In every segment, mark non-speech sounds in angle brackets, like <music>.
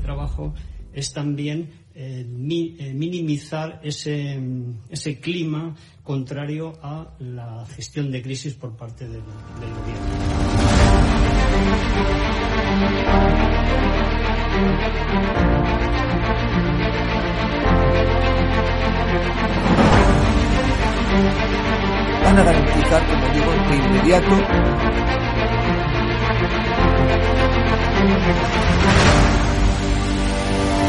trabajo es también eh, mi- eh, minimizar ese, ese clima contrario a la gestión de crisis por parte del, del gobierno. Van a garantizar, como digo, de inmediato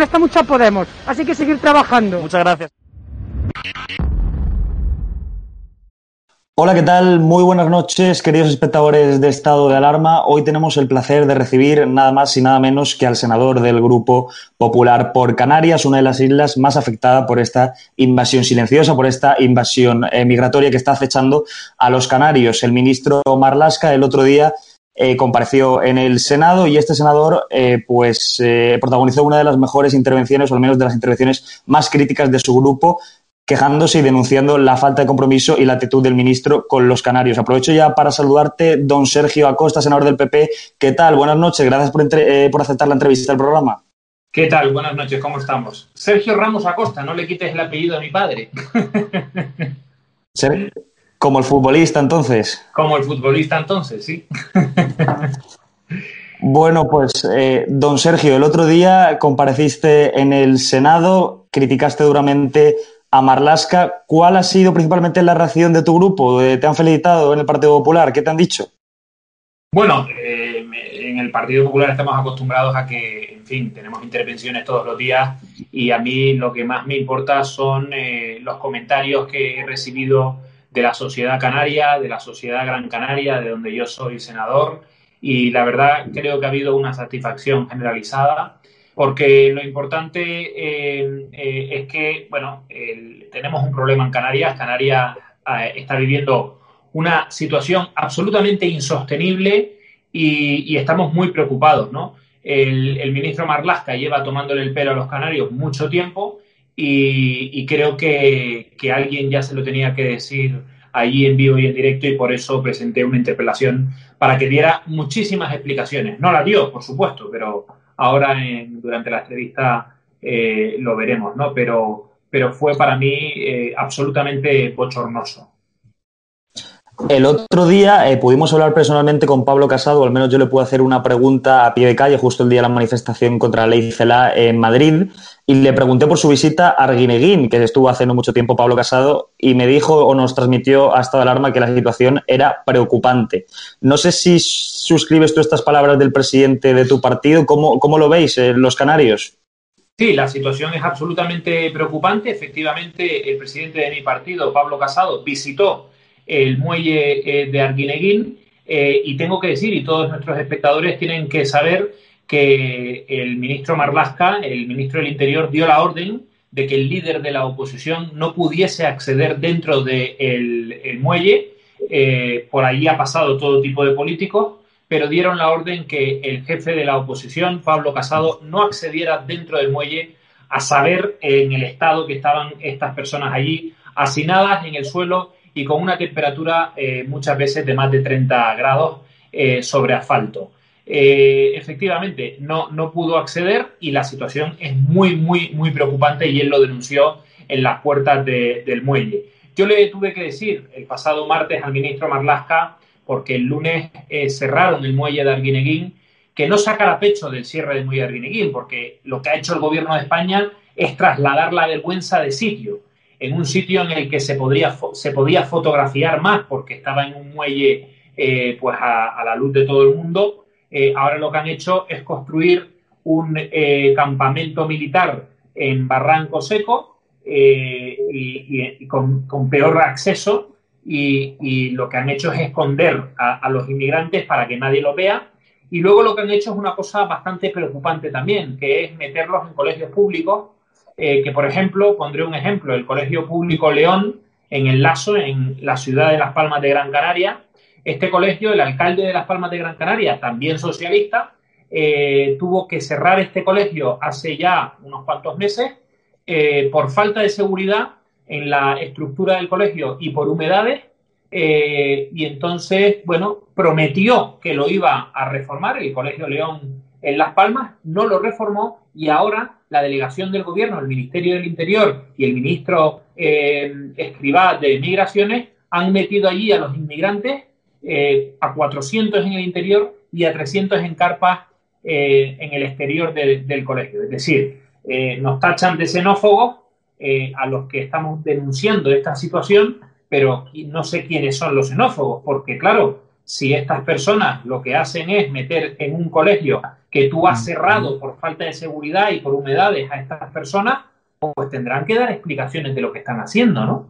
Molesta mucho a Podemos, así que seguir trabajando. Muchas gracias. Hola, ¿qué tal? Muy buenas noches, queridos espectadores de Estado de Alarma. Hoy tenemos el placer de recibir nada más y nada menos que al senador del Grupo Popular por Canarias, una de las islas más afectadas por esta invasión silenciosa, por esta invasión eh, migratoria que está acechando a los canarios. El ministro Marlasca el otro día eh, compareció en el Senado y este senador eh, pues eh, protagonizó una de las mejores intervenciones, o al menos de las intervenciones más críticas de su grupo, quejándose y denunciando la falta de compromiso y la actitud del ministro con los canarios. Aprovecho ya para saludarte, don Sergio Acosta, senador del PP. ¿Qué tal? Buenas noches, gracias por, entre- eh, por aceptar la entrevista al programa. ¿Qué tal? Buenas noches, ¿cómo estamos? Sergio Ramos Acosta, no le quites el apellido a mi padre. Ser- Como el futbolista, entonces. Como el futbolista entonces, sí. <laughs> Bueno, pues, eh, don Sergio, el otro día compareciste en el Senado, criticaste duramente a Marlasca. ¿Cuál ha sido principalmente la reacción de tu grupo? Eh, ¿Te han felicitado en el Partido Popular? ¿Qué te han dicho? Bueno, eh, en el Partido Popular estamos acostumbrados a que, en fin, tenemos intervenciones todos los días y a mí lo que más me importa son eh, los comentarios que he recibido de la sociedad canaria, de la sociedad gran canaria, de donde yo soy senador. Y la verdad creo que ha habido una satisfacción generalizada porque lo importante eh, eh, es que, bueno, tenemos un problema en Canarias. Canarias eh, está viviendo una situación absolutamente insostenible y, estamos muy preocupados, ¿no? El, ministro Marlasca lleva tomándole el pelo a los canarios mucho tiempo y, creo que, que, alguien ya se lo tenía que decir allí en vivo y en directo y por eso presenté una interpelación para que diera muchísimas explicaciones. No la dio, por supuesto, pero ahora durante la entrevista eh, lo veremos, ¿no? Pero, pero fue para mí eh, absolutamente bochornoso. El otro día eh, pudimos hablar personalmente con Pablo Casado, o al menos yo le pude hacer una pregunta a pie de calle justo el día de la manifestación contra la ley CELA en Madrid y le pregunté por su visita a Arguineguín, que estuvo hace no mucho tiempo Pablo Casado, y me dijo o nos transmitió a estado de alarma que la situación era preocupante. No sé si suscribes tú estas palabras del presidente de tu partido, ¿cómo, cómo lo veis eh, los canarios? Sí, la situación es absolutamente preocupante. Efectivamente, el presidente de mi partido, Pablo Casado, visitó el muelle eh, de Arguineguín. Eh, y tengo que decir, y todos nuestros espectadores tienen que saber que el ministro Marlasca, el ministro del Interior, dio la orden de que el líder de la oposición no pudiese acceder dentro del muelle. Eh, por allí ha pasado todo tipo de políticos, pero dieron la orden que el jefe de la oposición, Pablo Casado, no accediera dentro del muelle a saber en el estado que estaban estas personas allí, hacinadas en el suelo y con una temperatura eh, muchas veces de más de 30 grados eh, sobre asfalto. Eh, efectivamente, no, no pudo acceder y la situación es muy, muy, muy preocupante y él lo denunció en las puertas del muelle. Yo le tuve que decir el pasado martes al ministro Marlasca, porque el lunes cerraron el muelle de Arguineguín, que no sacara pecho del cierre del muelle de Arguineguín, porque lo que ha hecho el gobierno de España es trasladar la vergüenza de sitio en un sitio en el que se, podría, se podía fotografiar más porque estaba en un muelle eh, pues a, la luz de todo el mundo. Eh, ahora lo que han hecho es construir un eh, campamento militar en Barranco Seco y, con, peor acceso y, lo que han hecho es esconder a los inmigrantes para que nadie lo vea. Y luego lo que han hecho es una cosa bastante preocupante también, que es meterlos en colegios públicos eh, que, por ejemplo, pondré un ejemplo, el Colegio Público León, en el Lazo, en la ciudad de Las Palmas de Gran Canaria. Este colegio, el alcalde de Las Palmas de Gran Canaria, también socialista, eh, tuvo que cerrar este colegio hace ya unos cuantos meses eh, por falta de seguridad en la estructura del colegio y por humedades. y entonces, bueno, prometió que lo iba a reformar el Colegio León en Las Palmas, no lo reformó y ahora la delegación del gobierno, el Ministerio del Interior y el ministro eh, de Migraciones han metido allí a los inmigrantes eh, a 400 en el interior y a 300 en carpas eh, en el exterior del colegio. Es decir, nos tachan de xenófobos a los que estamos denunciando esta situación, pero no sé quiénes son los xenófobos, porque claro, si estas personas lo que hacen es meter en un colegio que tú has cerrado por falta de seguridad y por humedades a estas personas, pues tendrán que dar explicaciones de lo que están haciendo, ¿no?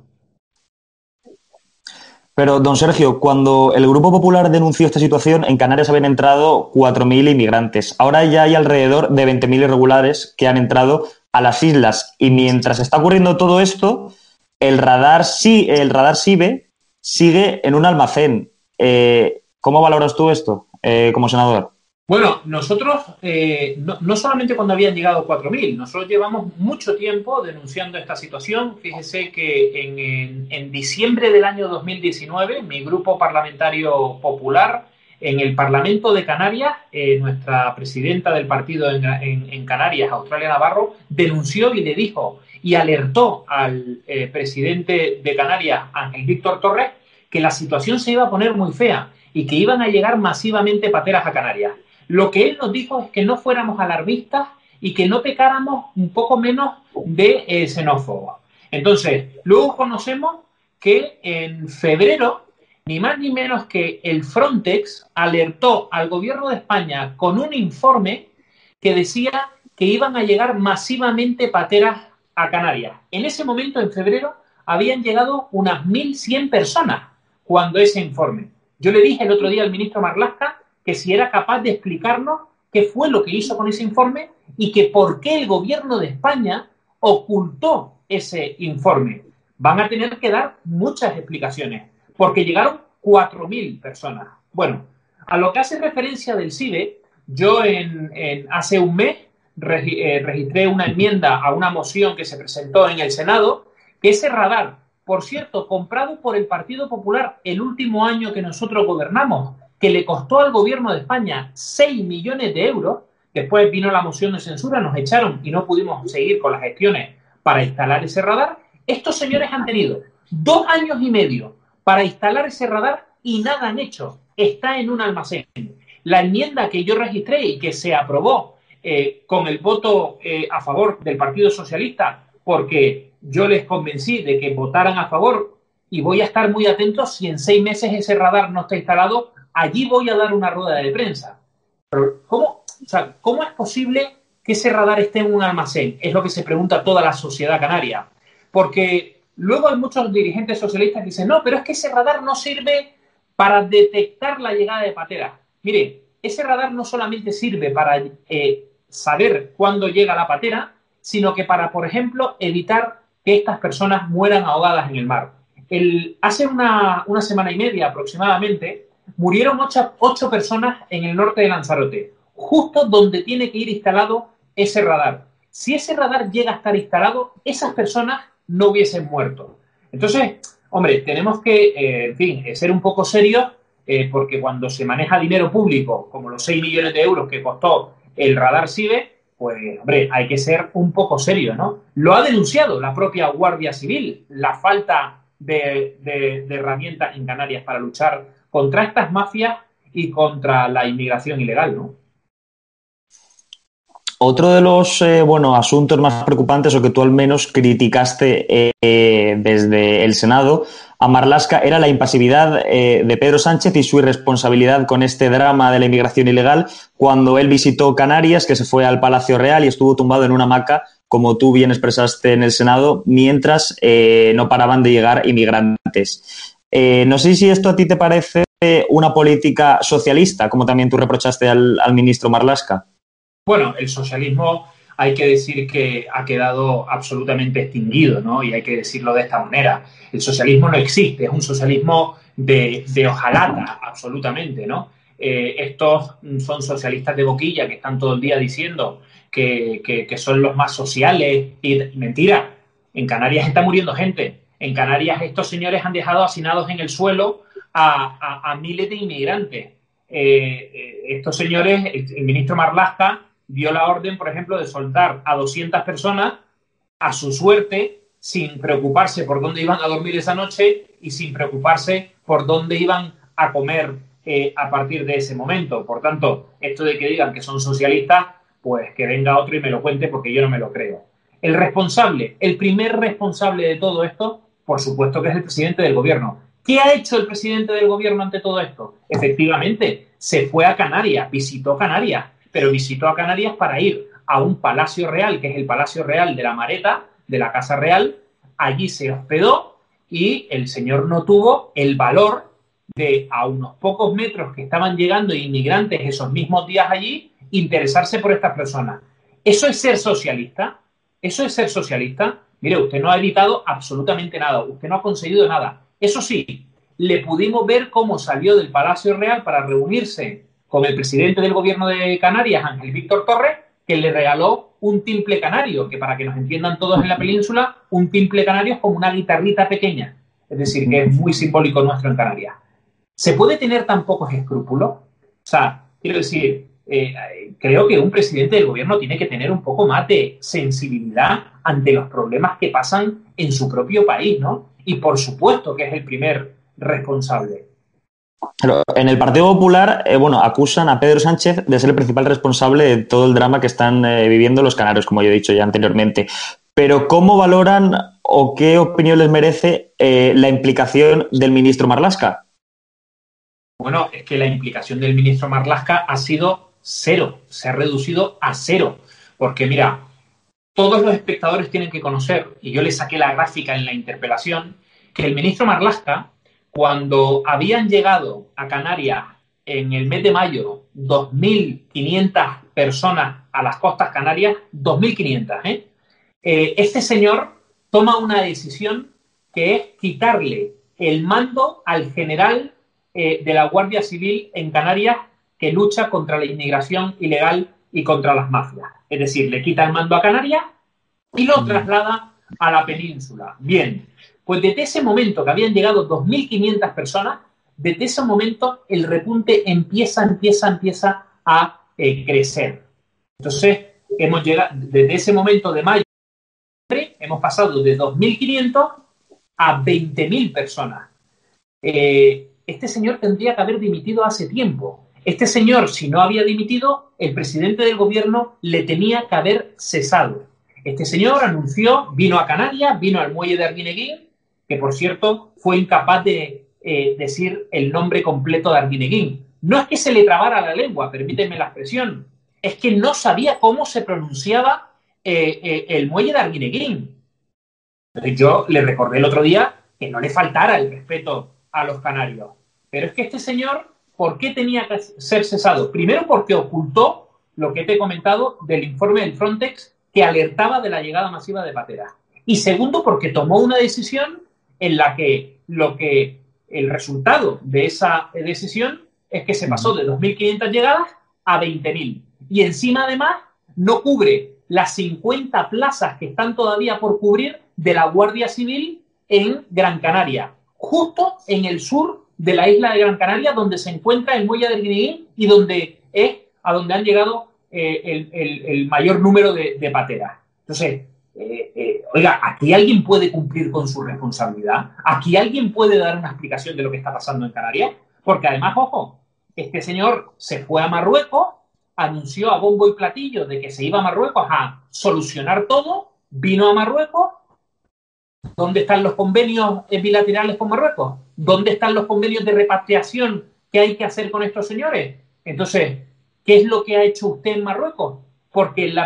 Pero, don Sergio, cuando el Grupo Popular denunció esta situación, en Canarias habían entrado 4.000 inmigrantes. Ahora ya hay alrededor de 20.000 irregulares que han entrado a las islas. Y mientras está ocurriendo todo esto, el radar, sí, el radar SIBE sigue en un almacén. Eh, ¿Cómo valoras tú esto eh, como senador? Bueno, nosotros, eh, no, solamente cuando habían llegado 4.000, nosotros llevamos mucho tiempo denunciando esta situación. Fíjese que en, diciembre del año 2019, mi grupo parlamentario popular en el Parlamento de Canarias, nuestra presidenta del partido en, Canarias, Australia Navarro, denunció y le dijo y alertó al presidente de Canarias, Ángel Víctor Torres, que la situación se iba a poner muy fea y que iban a llegar masivamente pateras a Canarias. Lo que él nos dijo es que no fuéramos alarmistas y que no pecáramos un poco menos de eh, xenófobos. Entonces, luego conocemos que en febrero, ni más ni menos que el Frontex alertó al gobierno de España con un informe que decía que iban a llegar masivamente pateras a Canarias. En ese momento, en febrero, habían llegado unas 1.100 personas cuando ese informe. Yo le dije el otro día al ministro Marlasca que si era capaz de explicarnos qué fue lo que hizo con ese informe y que por qué el gobierno de España ocultó ese informe. Van a tener que dar muchas explicaciones, porque llegaron 4.000 personas. Bueno, a lo que hace referencia del CIBE, yo en, hace un mes eh, registré una enmienda a una moción que se presentó en el Senado, que ese radar, por cierto, comprado por el Partido Popular el último año que nosotros gobernamos, que le costó al gobierno de España 6 millones de euros, después vino la moción de censura, nos echaron y no pudimos seguir con las gestiones para instalar ese radar, estos señores han tenido dos años y medio para instalar ese radar y nada han hecho. Está en un almacén. La enmienda que yo registré y que se aprobó eh, con el voto eh, a favor del Partido Socialista, porque yo les convencí de que votaran a favor y voy a estar muy atento si en seis meses ese radar no está instalado, allí voy a dar una rueda de prensa. ¿cómo, ¿cómo es posible que ese radar esté en un almacén? Es lo que se pregunta toda la sociedad canaria. Porque luego hay muchos dirigentes socialistas que dicen, no, pero es que ese radar no sirve para detectar la llegada de pateras. Mire, ese radar no solamente sirve para eh, saber cuándo llega la patera, sino que para, por ejemplo, evitar que estas personas mueran ahogadas en el mar. hace una, semana y media aproximadamente, murieron ocho, personas en el norte de Lanzarote, justo donde tiene que ir instalado ese radar. Si ese radar llega a estar instalado, esas personas no hubiesen muerto. Entonces, hombre, tenemos que, eh, en fin, ser un poco serios eh, porque cuando se maneja dinero público, como los 6 millones de euros que costó el radar CIBE, pues, hombre, hay que ser un poco serio, ¿no? Lo ha denunciado la propia Guardia Civil, la falta de, herramientas en Canarias para luchar contra estas mafias y contra la inmigración ilegal, ¿no? Otro de los eh, bueno, asuntos más preocupantes o que tú al menos criticaste eh, desde el Senado a Marlasca era la impasividad eh, de Pedro Sánchez y su irresponsabilidad con este drama de la inmigración ilegal cuando él visitó Canarias, que se fue al Palacio Real y estuvo tumbado en una hamaca, como tú bien expresaste en el Senado, mientras eh, no paraban de llegar inmigrantes. Eh, no sé si esto a ti te parece una política socialista, como también tú reprochaste al, ministro Marlasca. Bueno, el socialismo hay que decir que ha quedado absolutamente extinguido, ¿no? Y hay que decirlo de esta manera. El socialismo no existe, es un socialismo de, de hojalata, absolutamente, ¿no? Eh, estos son socialistas de boquilla que están todo el día diciendo que, que, son los más sociales. Y, mentira, en Canarias está muriendo gente. En Canarias estos señores han dejado hacinados en el suelo a, miles de inmigrantes. Eh, eh, estos señores, el ministro Marlasca, dio la orden, por ejemplo, de soltar a 200 personas a su suerte sin preocuparse por dónde iban a dormir esa noche y sin preocuparse por dónde iban a comer eh, a partir de ese momento. Por tanto, esto de que digan que son socialistas, pues que venga otro y me lo cuente porque yo no me lo creo. El responsable, el primer responsable de todo esto, por supuesto que es el presidente del gobierno. ¿Qué ha hecho el presidente del gobierno ante todo esto? Efectivamente, se fue a Canarias, visitó Canarias, pero visitó a Canarias para ir a un palacio real, que es el Palacio Real de la Mareta, de la Casa Real. Allí se hospedó y el señor no tuvo el valor de, a unos pocos metros que estaban llegando inmigrantes esos mismos días allí, interesarse por estas personas. ¿Eso es ser socialista? ¿Eso es ser socialista? Mire, usted no ha evitado absolutamente nada, usted no ha conseguido nada. Eso sí, le pudimos ver cómo salió del Palacio Real para reunirse con el presidente del gobierno de Canarias, Ángel Víctor Torres, que le regaló un timple canario, que para que nos entiendan todos en la península, un timple canario es como una guitarrita pequeña, es decir, que es muy simbólico nuestro en Canarias. ¿Se puede tener tan pocos escrúpulos? O sea, quiero decir, eh, creo que un presidente del gobierno tiene que tener un poco más de sensibilidad ante los problemas que pasan en su propio país, ¿no? Y por supuesto que es el primer responsable en el Partido Popular, eh, bueno, acusan a Pedro Sánchez de ser el principal responsable de todo el drama que están eh, viviendo los canarios, como yo he dicho ya anteriormente. Pero, ¿cómo valoran o qué opinión les merece eh, la implicación del ministro Marlasca? Bueno, es que la implicación del ministro Marlasca ha sido cero, se ha reducido a cero. Porque, mira, todos los espectadores tienen que conocer, y yo le saqué la gráfica en la interpelación, que el ministro Marlasca, cuando habían llegado a Canarias en el mes de mayo 2.500 personas a las costas canarias, 2.500, ¿eh? ¿eh? Este señor toma una decisión que es quitarle el mando al general eh, de la Guardia Civil en Canarias que lucha contra la inmigración ilegal y contra las mafias. Es decir, le quita el mando a Canarias y lo traslada a la península. Bien, pues desde ese momento que habían llegado 2.500 personas, desde ese momento el repunte empieza, empieza, empieza a eh, crecer. Entonces, hemos llegado, desde ese momento de mayo, hemos pasado de 2.500 a 20.000 personas. Eh, este señor tendría que haber dimitido hace tiempo. Este señor, si no había dimitido, el presidente del gobierno le tenía que haber cesado. Este señor anunció, vino a Canarias, vino al muelle de Arguineguín, que por cierto fue incapaz de eh, decir el nombre completo de Arguineguín. No es que se le trabara la lengua, permíteme la expresión, es que no sabía cómo se pronunciaba eh, eh, el muelle de Arguineguín. Yo le recordé el otro día que no le faltara el respeto a los canarios. Pero es que este señor, ¿por qué tenía que ser cesado? Primero porque ocultó lo que te he comentado del informe del Frontex que alertaba de la llegada masiva de pateras. Y segundo porque tomó una decisión en la que lo que el resultado de esa decisión es que se pasó de 2.500 llegadas a 20.000. Y encima, además, no cubre las 50 plazas que están todavía por cubrir de la Guardia Civil en Gran Canaria, justo en el sur de la isla de Gran Canaria, donde se encuentra el muelle del Guineguín y donde es a donde han llegado eh, el, mayor número de, pateras. Entonces, eh, eh, oiga, ¿aquí alguien puede cumplir con su responsabilidad? ¿Aquí alguien puede dar una explicación de lo que está pasando en Canarias? Porque además, ojo, este señor se fue a Marruecos, anunció a bombo y platillo de que se iba a Marruecos a solucionar todo, vino a Marruecos. ¿Dónde están los convenios bilaterales con Marruecos? ¿Dónde están los convenios de repatriación que hay que hacer con estos señores? Entonces, ¿qué es lo que ha hecho usted en Marruecos? Porque en,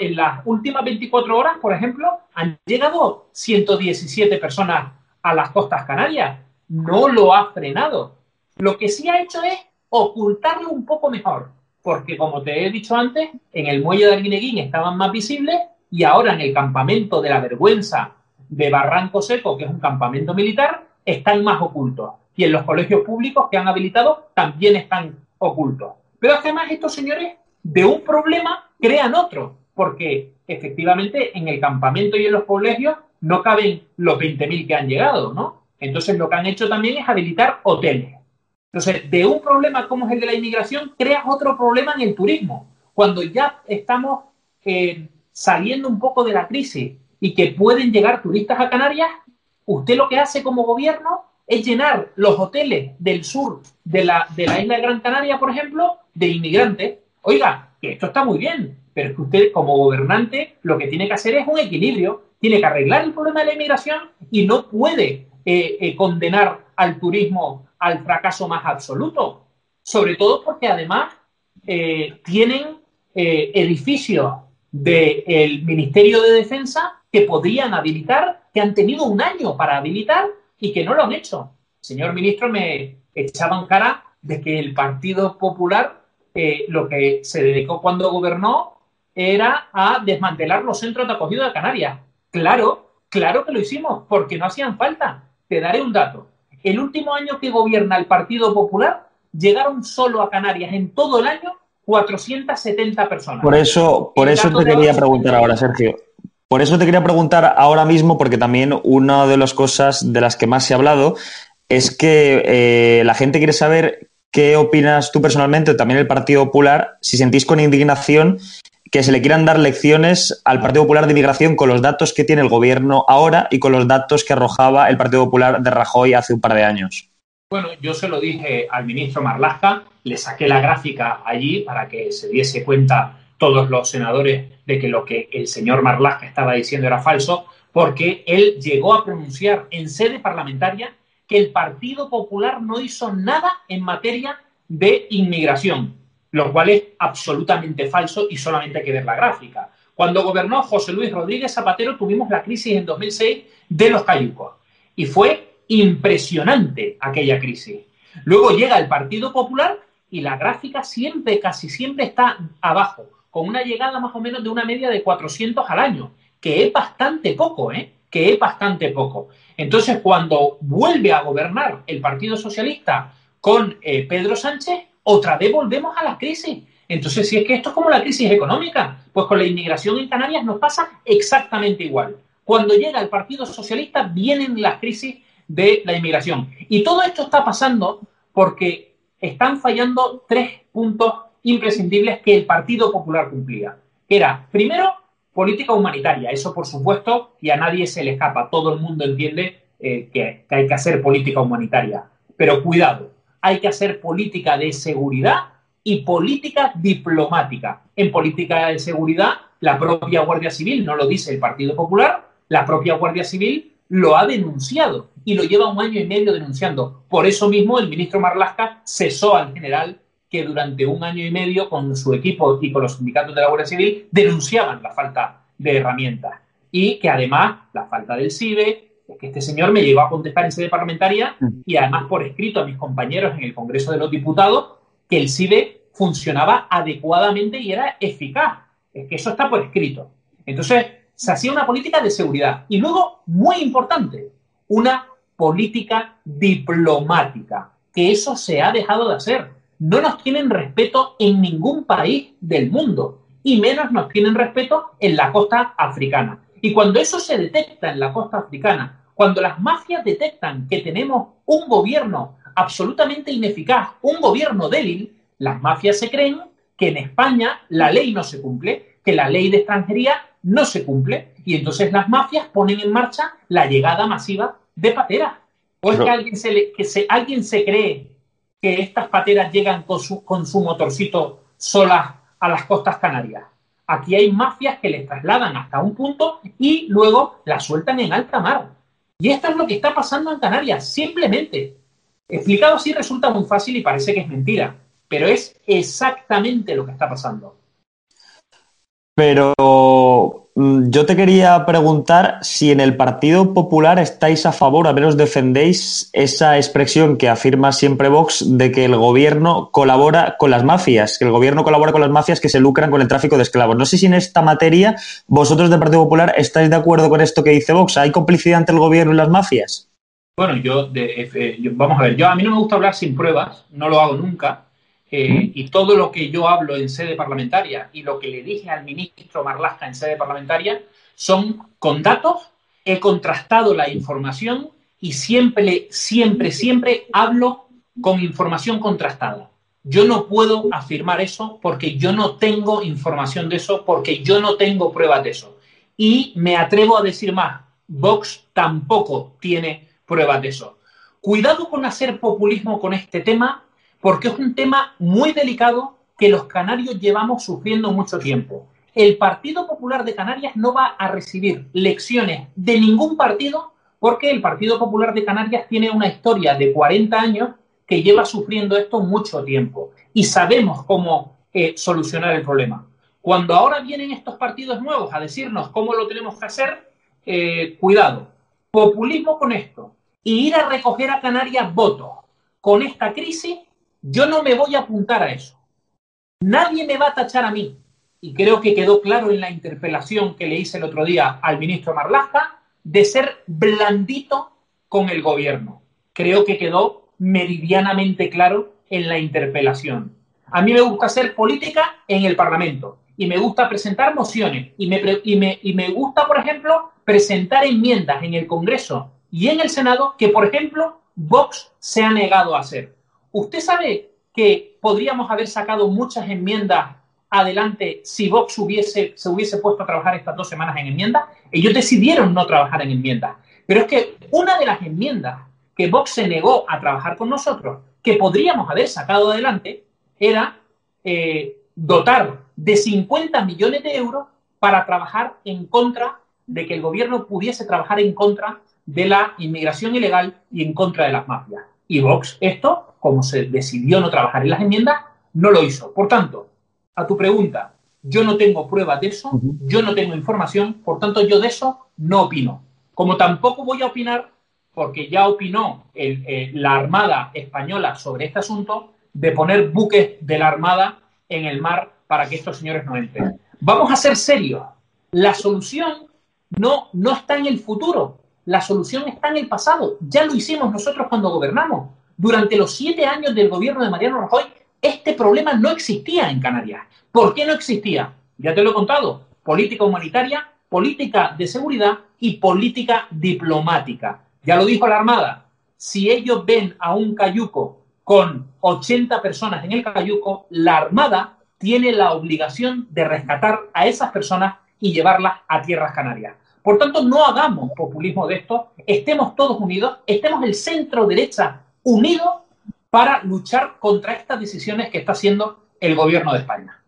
en las últimas 24 horas, por ejemplo, han llegado 117 personas a las costas canarias. No lo ha frenado. Lo que sí ha hecho es ocultarlo un poco mejor, porque como te he dicho antes, en el muelle de Arguineguín estaban más visibles y ahora en el campamento de la vergüenza de Barranco Seco, que es un campamento militar, están más ocultos. Y en los colegios públicos que han habilitado también están ocultos. Pero además estos señores de un problema crean otro, porque efectivamente en el campamento y en los colegios no caben los 20.000 que han llegado, ¿no? Entonces lo que han hecho también es habilitar hoteles. Entonces, de un problema como es el de la inmigración, creas otro problema en el turismo. Cuando ya estamos eh, saliendo un poco de la crisis y que pueden llegar turistas a Canarias, usted lo que hace como gobierno es llenar los hoteles del sur de la, de la isla de Gran Canaria, por ejemplo, de inmigrantes. Oiga, que esto está muy bien, pero es que usted como gobernante lo que tiene que hacer es un equilibrio, tiene que arreglar el problema de la inmigración y no puede eh, eh, condenar al turismo al fracaso más absoluto. Sobre todo porque además eh, tienen edificios del Ministerio de Defensa que podrían habilitar, que han tenido un año para habilitar y que no lo han hecho. señor ministro me echaba en cara de que el Partido Popular eh, lo que se dedicó cuando gobernó era a desmantelar los centros de acogida de Canarias. Claro, claro que lo hicimos, porque no hacían falta. Te daré un dato el último año que gobierna el Partido Popular, llegaron solo a Canarias en todo el año 470 personas. Por eso, por eso te quería preguntar ahora, Sergio. Por eso te quería preguntar ahora mismo, porque también una de las cosas de las que más se ha hablado es que eh, la gente quiere saber qué opinas tú personalmente, también el Partido Popular, si sentís con indignación que se le quieran dar lecciones al Partido Popular de Inmigración con los datos que tiene el gobierno ahora y con los datos que arrojaba el Partido Popular de Rajoy hace un par de años. Bueno, yo se lo dije al ministro Marlaska, le saqué la gráfica allí para que se diese cuenta todos los senadores de que lo que el señor Marlaska estaba diciendo era falso, porque él llegó a pronunciar en sede parlamentaria que el Partido Popular no hizo nada en materia de inmigración lo cual es absolutamente falso y solamente hay que ver la gráfica. Cuando gobernó José Luis Rodríguez Zapatero tuvimos la crisis en 2006 de los cayucos y fue impresionante aquella crisis. Luego llega el Partido Popular y la gráfica siempre, casi siempre está abajo, con una llegada más o menos de una media de 400 al año, que es bastante poco, ¿eh? Que es bastante poco. Entonces, cuando vuelve a gobernar el Partido Socialista con eh, Pedro Sánchez, otra vez volvemos a la crisis. Entonces, si es que esto es como la crisis económica, pues con la inmigración en Canarias nos pasa exactamente igual. Cuando llega el Partido Socialista, vienen las crisis de la inmigración. Y todo esto está pasando porque están fallando tres puntos imprescindibles que el Partido Popular cumplía. Era, primero, política humanitaria. Eso, por supuesto, y a nadie se le escapa. Todo el mundo entiende eh, que, que hay que hacer política humanitaria. Pero cuidado, hay que hacer política de seguridad y política diplomática. En política de seguridad, la propia Guardia Civil, no lo dice el Partido Popular, la propia Guardia Civil lo ha denunciado y lo lleva un año y medio denunciando. Por eso mismo el ministro Marlasca cesó al general que durante un año y medio con su equipo y con los sindicatos de la Guardia Civil denunciaban la falta de herramientas y que además la falta del CIBE, es que este señor me llegó a contestar en sede parlamentaria y además por escrito a mis compañeros en el Congreso de los Diputados que el CIBE funcionaba adecuadamente y era eficaz. Es que eso está por escrito. Entonces, se hacía una política de seguridad. Y luego, muy importante, una política diplomática, que eso se ha dejado de hacer. No nos tienen respeto en ningún país del mundo, y menos nos tienen respeto en la costa africana. Y cuando eso se detecta en la costa africana, cuando las mafias detectan que tenemos un gobierno absolutamente ineficaz, un gobierno débil, las mafias se creen que en España la ley no se cumple, que la ley de extranjería no se cumple y entonces las mafias ponen en marcha la llegada masiva de pateras. ¿O es que, alguien se, que se, alguien se cree que estas pateras llegan con su, motorcito solas a las costas canarias? Aquí hay mafias que les trasladan hasta un punto y luego las sueltan en alta mar. Y esto es lo que está pasando en Canarias, simplemente. Explicado así resulta muy fácil y parece que es mentira, pero es exactamente lo que está pasando. Pero yo te quería preguntar si en el Partido Popular estáis a favor, a menos defendéis esa expresión que afirma siempre Vox de que el gobierno colabora con las mafias, que el gobierno colabora con las mafias que se lucran con el tráfico de esclavos. No sé si en esta materia vosotros del Partido Popular estáis de acuerdo con esto que dice Vox. ¿Hay complicidad entre el gobierno y las mafias? Bueno, yo, de, eh, yo vamos a ver, yo a mí no me gusta hablar sin pruebas, no lo hago nunca. Eh, y todo lo que yo hablo en sede parlamentaria y lo que le dije al ministro Marlasca en sede parlamentaria son con datos, he contrastado la información y siempre, siempre, siempre hablo con información contrastada. Yo no puedo afirmar eso porque yo no tengo información de eso, porque yo no tengo pruebas de eso. Y me atrevo a decir más, Vox tampoco tiene pruebas de eso. Cuidado con hacer populismo con este tema porque es un tema muy delicado que los canarios llevamos sufriendo mucho tiempo. El Partido Popular de Canarias no va a recibir lecciones de ningún partido porque el Partido Popular de Canarias tiene una historia de 40 años que lleva sufriendo esto mucho tiempo y sabemos cómo eh, solucionar el problema. Cuando ahora vienen estos partidos nuevos a decirnos cómo lo tenemos que hacer, eh, cuidado, populismo con esto y ir a recoger a Canarias votos con esta crisis yo no me voy a apuntar a eso. Nadie me va a tachar a mí. Y creo que quedó claro en la interpelación que le hice el otro día al ministro Marlaska de ser blandito con el gobierno. Creo que quedó meridianamente claro en la interpelación. A mí me gusta hacer política en el Parlamento y me gusta presentar mociones y me, y me, y me gusta, por ejemplo, presentar enmiendas en el Congreso y en el Senado que, por ejemplo, Vox se ha negado a hacer. ¿Usted sabe que podríamos haber sacado muchas enmiendas adelante si Vox se hubiese puesto a trabajar estas dos semanas en enmiendas? Ellos decidieron no trabajar en enmiendas. Pero es que una de las enmiendas que Vox se negó a trabajar con nosotros, que podríamos haber sacado adelante, era eh, dotar de 50 millones de euros para trabajar en contra de que el gobierno pudiese trabajar en contra de la inmigración ilegal y en contra de las mafias. Y Vox esto como se decidió no trabajar en las enmiendas, no lo hizo. Por tanto, a tu pregunta, yo no tengo pruebas de eso, yo no tengo información, por tanto yo de eso no opino. Como tampoco voy a opinar, porque ya opinó eh, la Armada española sobre este asunto, de poner buques de la Armada en el mar para que estos señores no entren. Vamos a ser serios. La solución no, no está en el futuro, la solución está en el pasado. Ya lo hicimos nosotros cuando gobernamos. Durante los siete años del gobierno de Mariano Rajoy, este problema no existía en Canarias. ¿Por qué no existía? Ya te lo he contado. Política humanitaria, política de seguridad y política diplomática. Ya lo dijo la Armada. Si ellos ven a un cayuco con 80 personas en el cayuco, la Armada tiene la obligación de rescatar a esas personas y llevarlas a tierras canarias. Por tanto, no hagamos populismo de esto, estemos todos unidos, estemos el centro derecha unido para luchar contra estas decisiones que está haciendo el gobierno de España.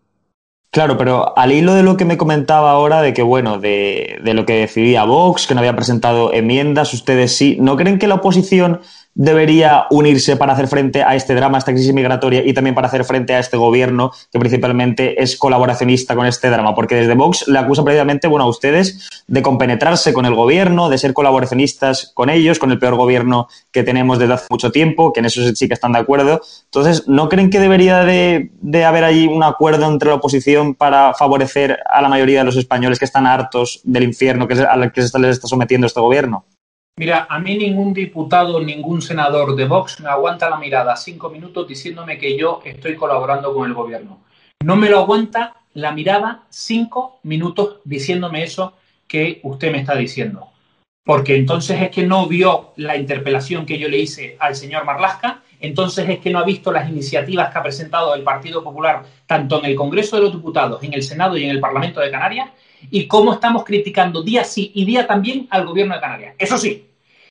Claro, pero al hilo de lo que me comentaba ahora, de que, bueno, de, de, lo que decidía Vox, que no había presentado enmiendas, ustedes sí, ¿no creen que la oposición debería unirse para hacer frente a este drama, a esta crisis migratoria y también para hacer frente a este gobierno que principalmente es colaboracionista con este drama? Porque desde Vox le acusa previamente bueno, a ustedes de compenetrarse con el gobierno, de ser colaboracionistas con ellos, con el peor gobierno que tenemos desde hace mucho tiempo, que en eso sí que están de acuerdo. Entonces, ¿no creen que debería de, haber allí un acuerdo entre la oposición para favorecer a la mayoría de los españoles que están hartos del infierno que al que se les está sometiendo este gobierno? Mira, a mí ningún diputado, ningún senador de Vox me aguanta la mirada cinco minutos diciéndome que yo estoy colaborando con el gobierno. No me lo aguanta la mirada cinco minutos diciéndome eso que usted me está diciendo. Porque entonces es que no vio la interpelación que yo le hice al señor Marlasca, entonces es que no ha visto las iniciativas que ha presentado el Partido Popular tanto en el Congreso de los Diputados, en el Senado y en el Parlamento de Canarias, y cómo estamos criticando día sí y día también al gobierno de Canarias. Eso sí,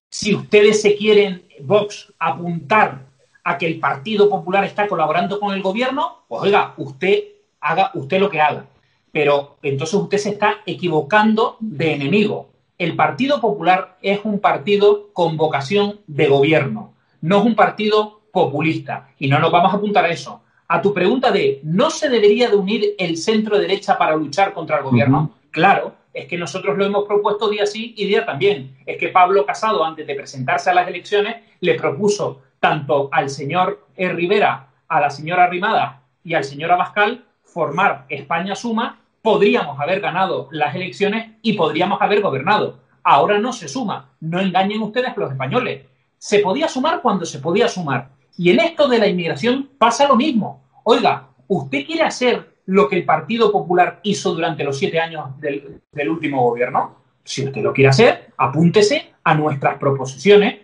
si ustedes se quieren, Vox, apuntar a que el Partido Popular está colaborando con el gobierno, pues oiga, usted haga usted lo que haga. Pero entonces usted se está equivocando de enemigo. El Partido Popular es un partido con vocación de gobierno, no es un partido populista. Y no nos vamos a apuntar a eso. A tu pregunta de, ¿no se debería de unir el centro derecha para luchar contra el gobierno? Claro, es que nosotros lo hemos propuesto día sí y día también. Es que Pablo Casado, antes de presentarse a las elecciones, le propuso tanto al señor e. Rivera, a la señora Rimada y al señor Abascal formar España Suma, podríamos haber ganado las elecciones y podríamos haber gobernado. Ahora no se suma. No engañen ustedes a los españoles. Se podía sumar cuando se podía sumar. Y en esto de la inmigración pasa lo mismo. Oiga, ¿usted quiere hacer lo que el Partido Popular hizo durante los siete años del, último gobierno. Si usted lo quiere hacer, apúntese a nuestras proposiciones,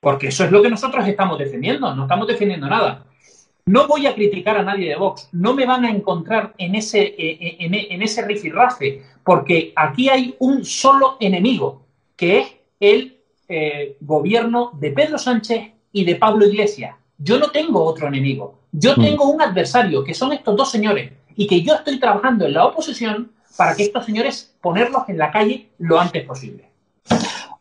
porque eso es lo que nosotros estamos defendiendo, no estamos defendiendo nada. No voy a criticar a nadie de Vox, no me van a encontrar en ese, eh, eh, en, en ese rifirrafe, porque aquí hay un solo enemigo, que es el eh, gobierno de Pedro Sánchez y de Pablo Iglesias. Yo no tengo otro enemigo, yo mm. tengo un adversario, que son estos dos señores, y que yo estoy trabajando en la oposición para que estos señores ponerlos en la calle lo antes posible.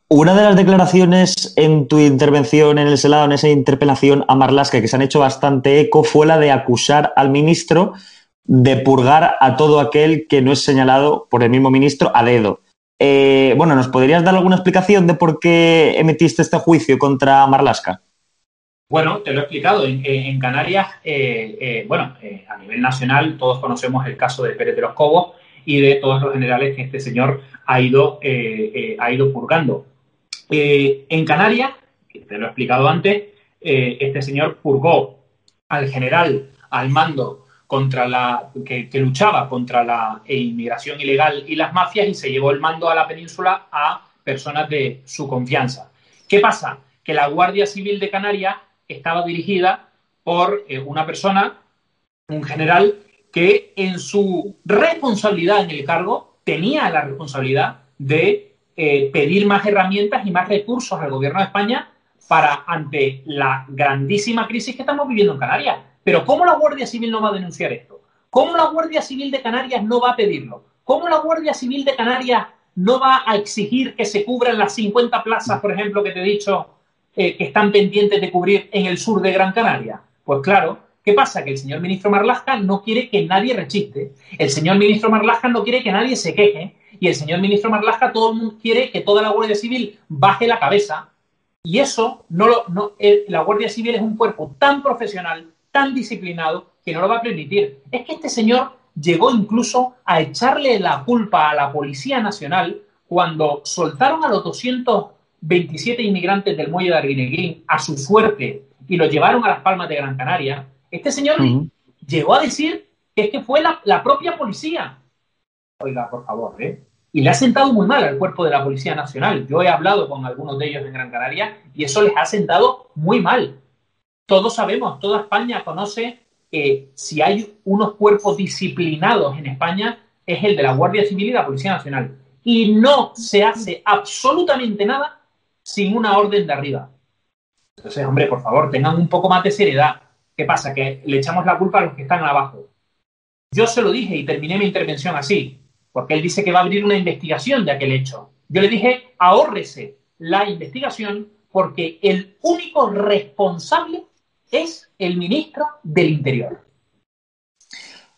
Una de las declaraciones en tu intervención en el Senado, en esa interpelación a Marlaska, que se han hecho bastante eco, fue la de acusar al ministro de purgar a todo aquel que no es señalado por el mismo ministro a dedo. Eh, bueno, ¿nos podrías dar alguna explicación de por qué emitiste este juicio contra Marlaska? Bueno, te lo he explicado. En, Canarias, eh, eh, bueno, eh, a nivel nacional todos conocemos el caso de Pérez de los Cobos y de todos los generales que este señor ha ido, ha ido purgando. en Canarias, te lo he explicado antes, este señor purgó al general al mando contra la que, que, luchaba contra la inmigración ilegal y las mafias y se llevó el mando a la península a personas de su confianza. ¿Qué pasa? Que la Guardia Civil de Canarias estaba dirigida por eh, una persona, un general, que en su responsabilidad en el cargo tenía la responsabilidad de eh, pedir más herramientas y más recursos al gobierno de España para ante la grandísima crisis que estamos viviendo en Canarias. Pero ¿cómo la Guardia Civil no va a denunciar esto? ¿Cómo la Guardia Civil de Canarias no va a pedirlo? ¿Cómo la Guardia Civil de Canarias no va a exigir que se cubran las 50 plazas, por ejemplo, que te he dicho, que están pendientes de cubrir en el sur de Gran Canaria? Pues claro, ¿Qué pasa? Que el señor ministro Marlaska no quiere que nadie rechiste, el señor ministro Marlaska no quiere que nadie se queje, y el señor ministro Marlaska todo el mundo quiere que toda la Guardia Civil baje la cabeza, y eso no lo, no, eh, la Guardia Civil es un cuerpo tan profesional, tan disciplinado, que no lo va a permitir. Es que este señor llegó incluso a echarle la culpa a la Policía Nacional cuando soltaron a los 227 inmigrantes del muelle de Arguineguín a su suerte y los llevaron a las Palmas de Gran Canaria, este señor llegó a decir que es que fue la, propia policía. Oiga, por favor, ¿eh? Y le ha sentado muy mal al cuerpo de la Policía Nacional. Yo he hablado con algunos de ellos en Gran Canaria y eso les ha sentado muy mal. Todos sabemos, toda España conoce que si hay unos cuerpos disciplinados en España es el de la Guardia Civil y la Policía Nacional. Y no se hace absolutamente nada sin una orden de arriba. Entonces, hombre, por favor, tengan un poco más de seriedad. ¿Qué pasa? Que le echamos la culpa a los que están abajo. Yo se lo dije y terminé mi intervención así, porque él dice que va a abrir una investigación de aquel hecho. Yo le dije, ahórrese la investigación porque el único responsable es el ministro del Interior.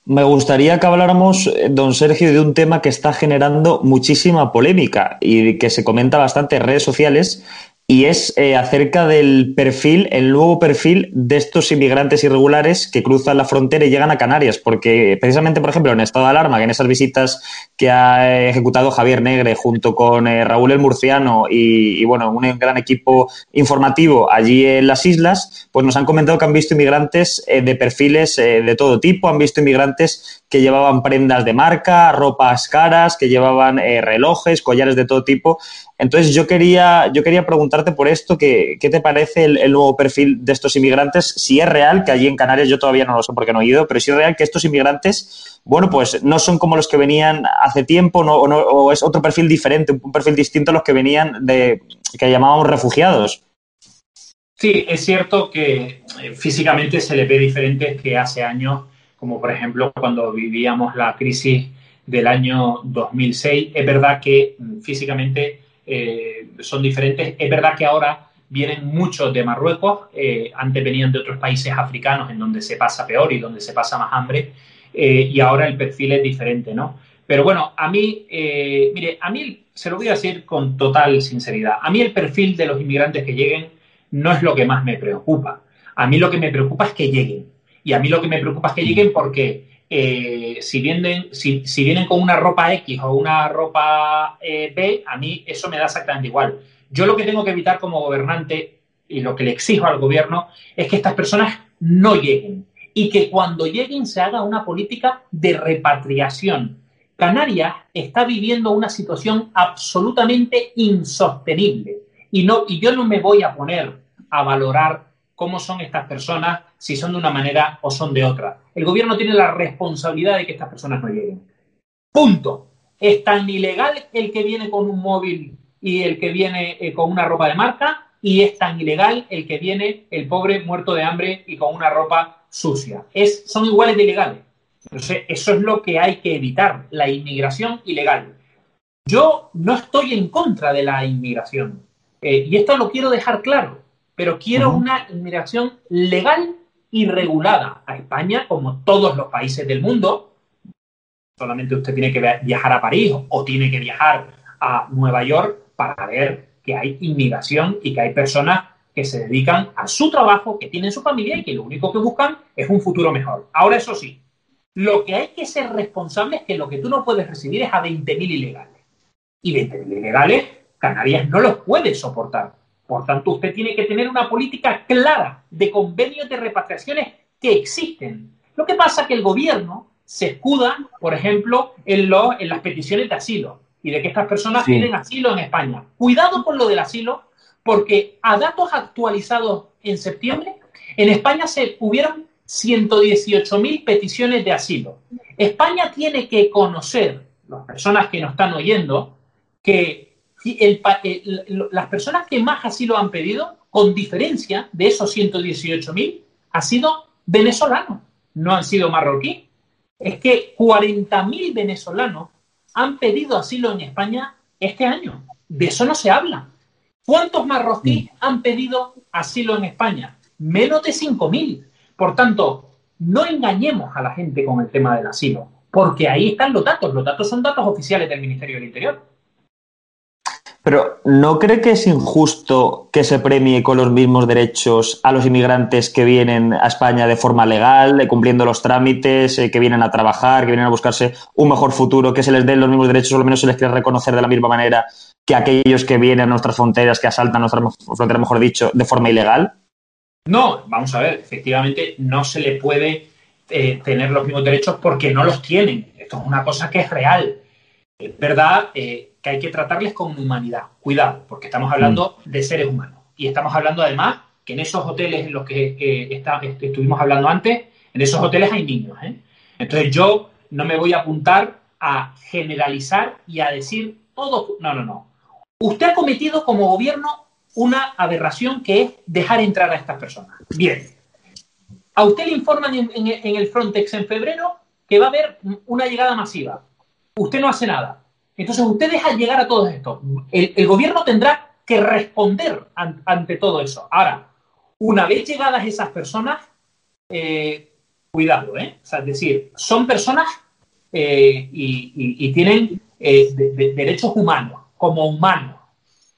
Me gustaría que habláramos, eh, don Sergio, de un tema que está generando muchísima polémica y que se comenta bastante en redes sociales y es eh, acerca del perfil, el nuevo perfil de estos inmigrantes irregulares que cruzan la frontera y llegan a Canarias, porque precisamente, por ejemplo, en estado de alarma, que en esas visitas que ha ejecutado Javier Negre junto con eh, Raúl el Murciano y, bueno, un gran equipo informativo allí en las islas, pues nos han comentado que han visto inmigrantes eh, de perfiles de todo tipo, han visto inmigrantes que llevaban prendas de marca, ropas caras, que llevaban relojes, collares de todo tipo. Entonces yo quería, yo quería preguntarte por esto, ¿qué, qué te parece el, nuevo perfil de estos inmigrantes? Si es real, que allí en Canarias yo todavía no lo sé porque no he ido, pero si es real que estos inmigrantes, bueno, pues no son como los que venían hace tiempo no, o, es otro perfil diferente, un perfil distinto a los que venían de, que llamábamos refugiados. Sí, es cierto que eh, físicamente se le ve diferente que hace años, como por ejemplo cuando vivíamos la crisis del año 2006. Es verdad que mm, físicamente eh, son diferentes. Es verdad que ahora vienen muchos de Marruecos, eh, antes venían de otros países africanos en donde se pasa peor y donde se pasa más hambre, eh, y ahora el perfil es diferente, ¿no? Pero bueno, a mí, mire, a mí se lo voy a decir con total sinceridad, a mí el perfil de los inmigrantes que lleguen no es lo que más me preocupa. A mí lo que me preocupa es que lleguen. Y a mí lo que me preocupa es que lleguen porque eh, si, vienen, si, vienen con una ropa X o una ropa eh, B, a mí eso me da exactamente igual. Yo lo que tengo que evitar como gobernante y lo que le exijo al gobierno es que estas personas no lleguen y que cuando lleguen se haga una política de repatriación. Canarias está viviendo una situación absolutamente insostenible y, no, y yo no me voy a poner a valorar cómo son estas personas, si son de una manera o son de otra. El gobierno tiene la responsabilidad de que estas personas no lleguen. Punto. Es tan ilegal el que viene con un móvil y el que viene eh, con una ropa de marca y es tan ilegal el que viene el pobre muerto de hambre y con una ropa sucia. Son iguales de ilegales. Eso es lo que hay que evitar, la inmigración ilegal. Yo no estoy en contra de la inmigración. Eh, y esto lo quiero dejar claro pero quiero una inmigración legal y regulada a España, como todos los países del mundo. Solamente usted tiene que viajar a París o tiene que viajar a Nueva York para ver que hay inmigración y que hay personas que se dedican a su trabajo, que tienen su familia y que lo único que buscan es un futuro mejor. Ahora, eso sí, lo que hay que ser responsable es que lo que tú no puedes recibir es a 20.000 ilegales. Y 20.000 ilegales, Canarias no los puede soportar. Por tanto, usted tiene que tener una política clara de convenios de repatriaciones que existen. Lo que pasa es que el gobierno se escuda, por ejemplo, en, en las peticiones de asilo y de que estas personas tienen asilo en España. Cuidado con lo del asilo, porque a datos actualizados en septiembre, en España se hubieron 118.000 peticiones de asilo. España tiene que conocer, las personas que nos están oyendo, que las personas que más asilo han pedido, con diferencia de esos 118.000, ha sido venezolanos, no han sido marroquíes. Es que 40.000 venezolanos han pedido asilo en España este año. De eso no se habla. ¿Cuántos marroquíes han pedido asilo en España? Menos de 5.000. Por tanto, no engañemos a la gente con el tema del asilo, porque ahí están los datos. Los datos son datos oficiales del Ministerio del Interior. Pero ¿no cree que es injusto que se premie con los mismos derechos a los inmigrantes que vienen a España de forma legal, cumpliendo los trámites, eh, que vienen a trabajar, que vienen a buscarse un mejor futuro, que se les den los mismos derechos, o al menos se les quiera reconocer de la misma manera que aquellos que vienen a nuestras fronteras, que asaltan nuestras fronteras, mejor dicho, de forma ilegal? No, vamos a ver, efectivamente no se le puede eh, tener los mismos derechos porque no los tienen. Esto es una cosa que es real. Es verdad eh, que hay que tratarles con humanidad. Cuidado, porque estamos hablando mm. de seres humanos. Y estamos hablando además que en esos hoteles en los que eh, estuvimos hablando antes, en esos hoteles hay niños. Entonces yo no me voy a apuntar a generalizar y a decir todo. No, no, no. Usted ha cometido como gobierno una aberración que es dejar entrar a estas personas. Bien. A usted le informan en, el Frontex en febrero que va a haber una llegada masiva. Usted no hace nada. Entonces usted deja llegar a todo esto. El, gobierno tendrá que responder ante todo eso. Ahora, una vez llegadas esas personas, eh, cuidado, ¿eh? O sea, es decir, son personas eh, y, tienen eh, derechos humanos, como humanos.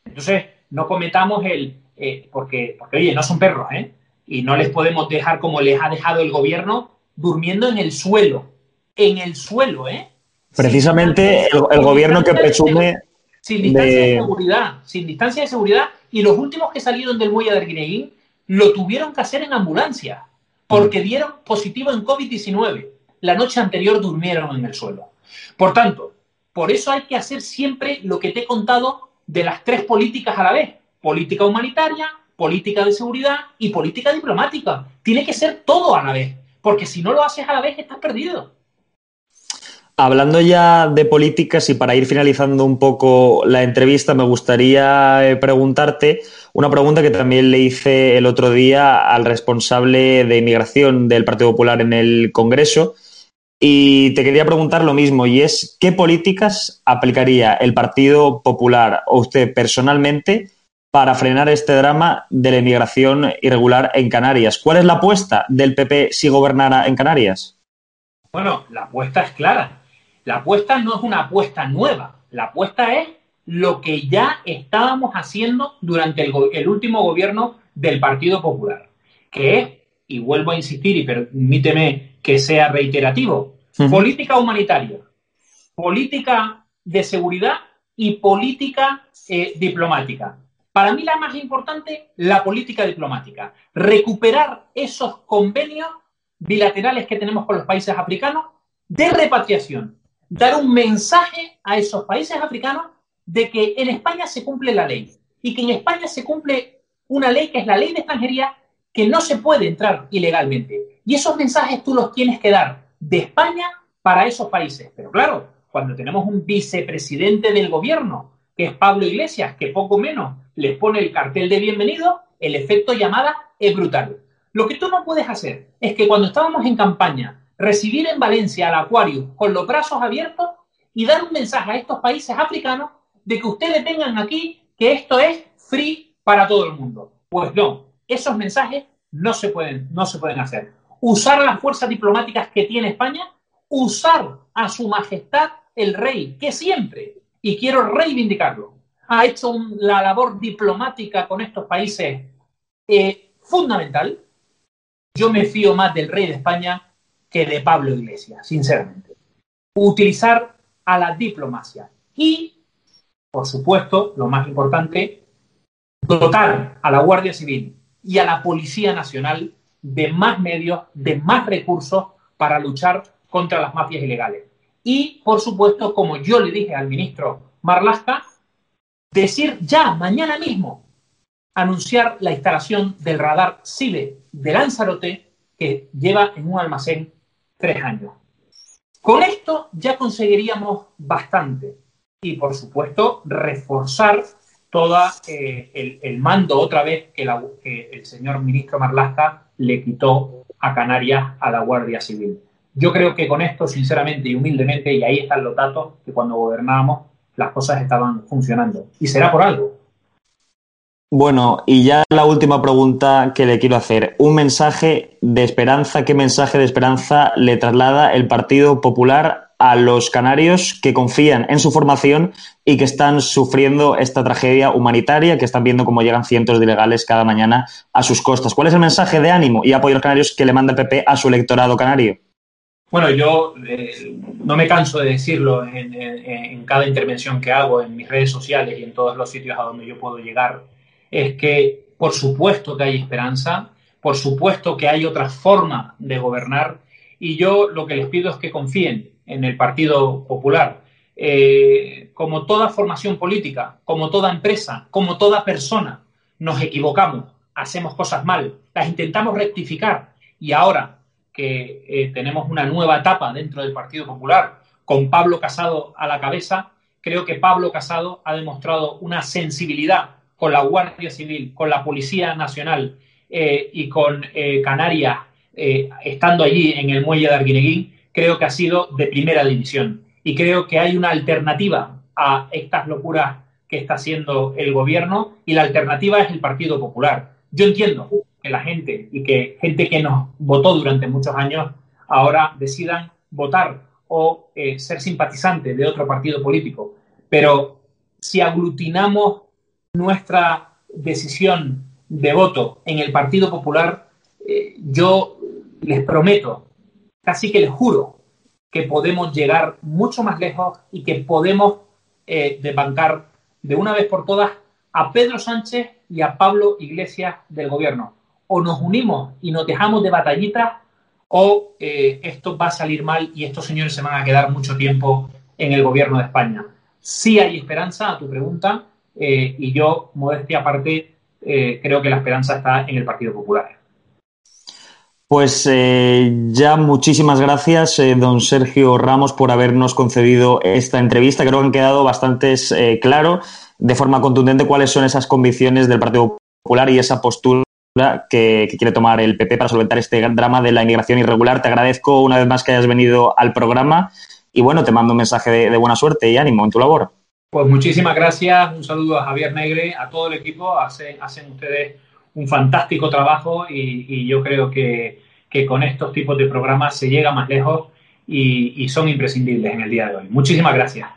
Entonces, no cometamos el, porque, porque, oye, no son perros, ¿eh? Y no les podemos dejar como les ha dejado el gobierno durmiendo en el suelo. En el suelo, ¿eh? Precisamente el, gobierno que presume. Sin distancia de... seguridad, sin distancia de seguridad. Y los últimos que salieron del muelle de Arguineguín lo tuvieron que hacer en ambulancia, porque mm. dieron positivo en COVID-19. La noche anterior durmieron en el suelo. Por tanto, por eso hay que hacer siempre lo que te he contado de las tres políticas a la vez. Política humanitaria, política de seguridad y política diplomática. Tiene que ser todo a la vez, porque si no lo haces a la vez estás perdido. Hablando ya de políticas y para ir finalizando un poco la entrevista, me gustaría eh, preguntarte una pregunta que también le hice el otro día al responsable de inmigración del Partido Popular en el Congreso, y te quería preguntar lo mismo, y es, ¿qué políticas aplicaría el Partido Popular o usted personalmente para frenar este drama de la inmigración irregular en Canarias? ¿Cuál es la apuesta del PP si gobernara en Canarias? Bueno, la apuesta es clara. La apuesta no es una apuesta nueva. La apuesta es lo que ya estábamos haciendo durante el, el último gobierno del Partido Popular, que es, y vuelvo a insistir, y permíteme que sea reiterativo. Política humanitaria, política de seguridad y política eh, diplomática. Para mí la más importante, la política diplomática. Recuperar esos convenios bilaterales que tenemos con los países africanos de repatriación. Dar un mensaje a esos países africanos de que en España se cumple la ley y que en España se cumple una ley que es la ley de extranjería que no se puede entrar ilegalmente. Y esos mensajes tú los tienes que dar de España para esos países. Pero claro, cuando tenemos un vicepresidente del gobierno, que es Pablo Iglesias, que poco menos les pone el cartel de bienvenido, el efecto llamada es brutal. Lo que tú no puedes hacer es que cuando estábamos en campaña, recibir en Valencia al Acuario con los brazos abiertos y dar un mensaje a estos países africanos de que ustedes tengan aquí que esto es free para todo el mundo. Pues no, esos mensajes no se pueden, no se pueden hacer. Usar las fuerzas diplomáticas que tiene España, usar a su majestad el rey, que siempre, y quiero reivindicarlo, ha hecho la labor diplomática con estos países eh, fundamental. Yo me fío más del rey de España que de Pablo Iglesias, sinceramente. Utilizar a la diplomacia y, por supuesto, lo más importante, dotar a la Guardia Civil y a la Policía Nacional de más medios, de más recursos para luchar contra las mafias ilegales. Y, por supuesto, como yo le dije al ministro Marlaska, decir ya, mañana mismo, anunciar la instalación del radar CIBE de Lanzarote, que lleva en un almacén tres años. Con esto ya conseguiríamos bastante. Y, por supuesto, reforzar todo eh, el, mando otra vez que, el señor ministro Marlaska le quitó a Canarias a la Guardia Civil. Yo creo que con esto, sinceramente y humildemente, y ahí están los datos, que cuando gobernábamos las cosas estaban funcionando. Y será por algo. Bueno, y ya la última pregunta que le quiero hacer. Un mensaje de esperanza, ¿qué mensaje de esperanza le traslada el Partido Popular a los canarios que confían en su formación y que están sufriendo esta tragedia humanitaria, que están viendo cómo llegan cientos de ilegales cada mañana a sus costas? ¿Cuál es el mensaje de ánimo y apoyo a los canarios que le manda el PP a su electorado canario? Bueno, yo eh, no me canso de decirlo en, en, cada intervención que hago en mis redes sociales y en todos los sitios a donde yo puedo llegar es que por supuesto que hay esperanza, por supuesto que hay otra forma de gobernar y yo lo que les pido es que confíen en el Partido Popular. Eh, como toda formación política, como toda empresa, como toda persona, nos equivocamos, hacemos cosas mal, las intentamos rectificar y ahora que eh, tenemos una nueva etapa dentro del Partido Popular con Pablo Casado a la cabeza, creo que Pablo Casado ha demostrado una sensibilidad con la Guardia Civil, con la Policía Nacional eh, y con eh, Canarias eh, estando allí en el muelle de Arguineguín, creo que ha sido de primera división. Y creo que hay una alternativa a estas locuras que está haciendo el gobierno y la alternativa es el Partido Popular. Yo entiendo que la gente y que gente que nos votó durante muchos años ahora decidan votar o ser simpatizantes de otro partido político. Pero si aglutinamos nuestra decisión de voto en el Partido Popular, eh, yo les prometo, casi que les juro, que podemos llegar mucho más lejos y que podemos eh, desbancar de una vez por todas a Pedro Sánchez y a Pablo Iglesias del gobierno. O nos unimos y nos dejamos de batallitas o eh, esto va a salir mal y estos señores se van a quedar mucho tiempo en el gobierno de España. Sí hay esperanza a tu pregunta, eh, y yo, modestia aparte, eh, creo que la esperanza está en el Partido Popular. Pues eh, ya muchísimas gracias, don Sergio Ramos, por habernos concedido esta entrevista. Creo que han quedado bastante claro, de forma contundente, cuáles son esas convicciones del Partido Popular y esa postura que, quiere tomar el PP para solventar este drama de la inmigración irregular. Te agradezco una vez más que hayas venido al programa y bueno, te mando un mensaje de buena suerte y ánimo en tu labor. Pues muchísimas gracias, un saludo a Javier Negre, a todo el equipo, hacen, ustedes un fantástico trabajo y, yo creo que, con estos tipos de programas se llega más lejos y, y son imprescindibles en el día de hoy. Muchísimas gracias.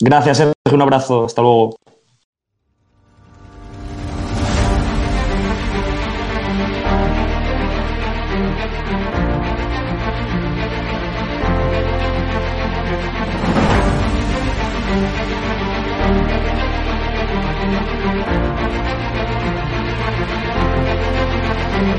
Gracias, Sergio, un abrazo, hasta luego.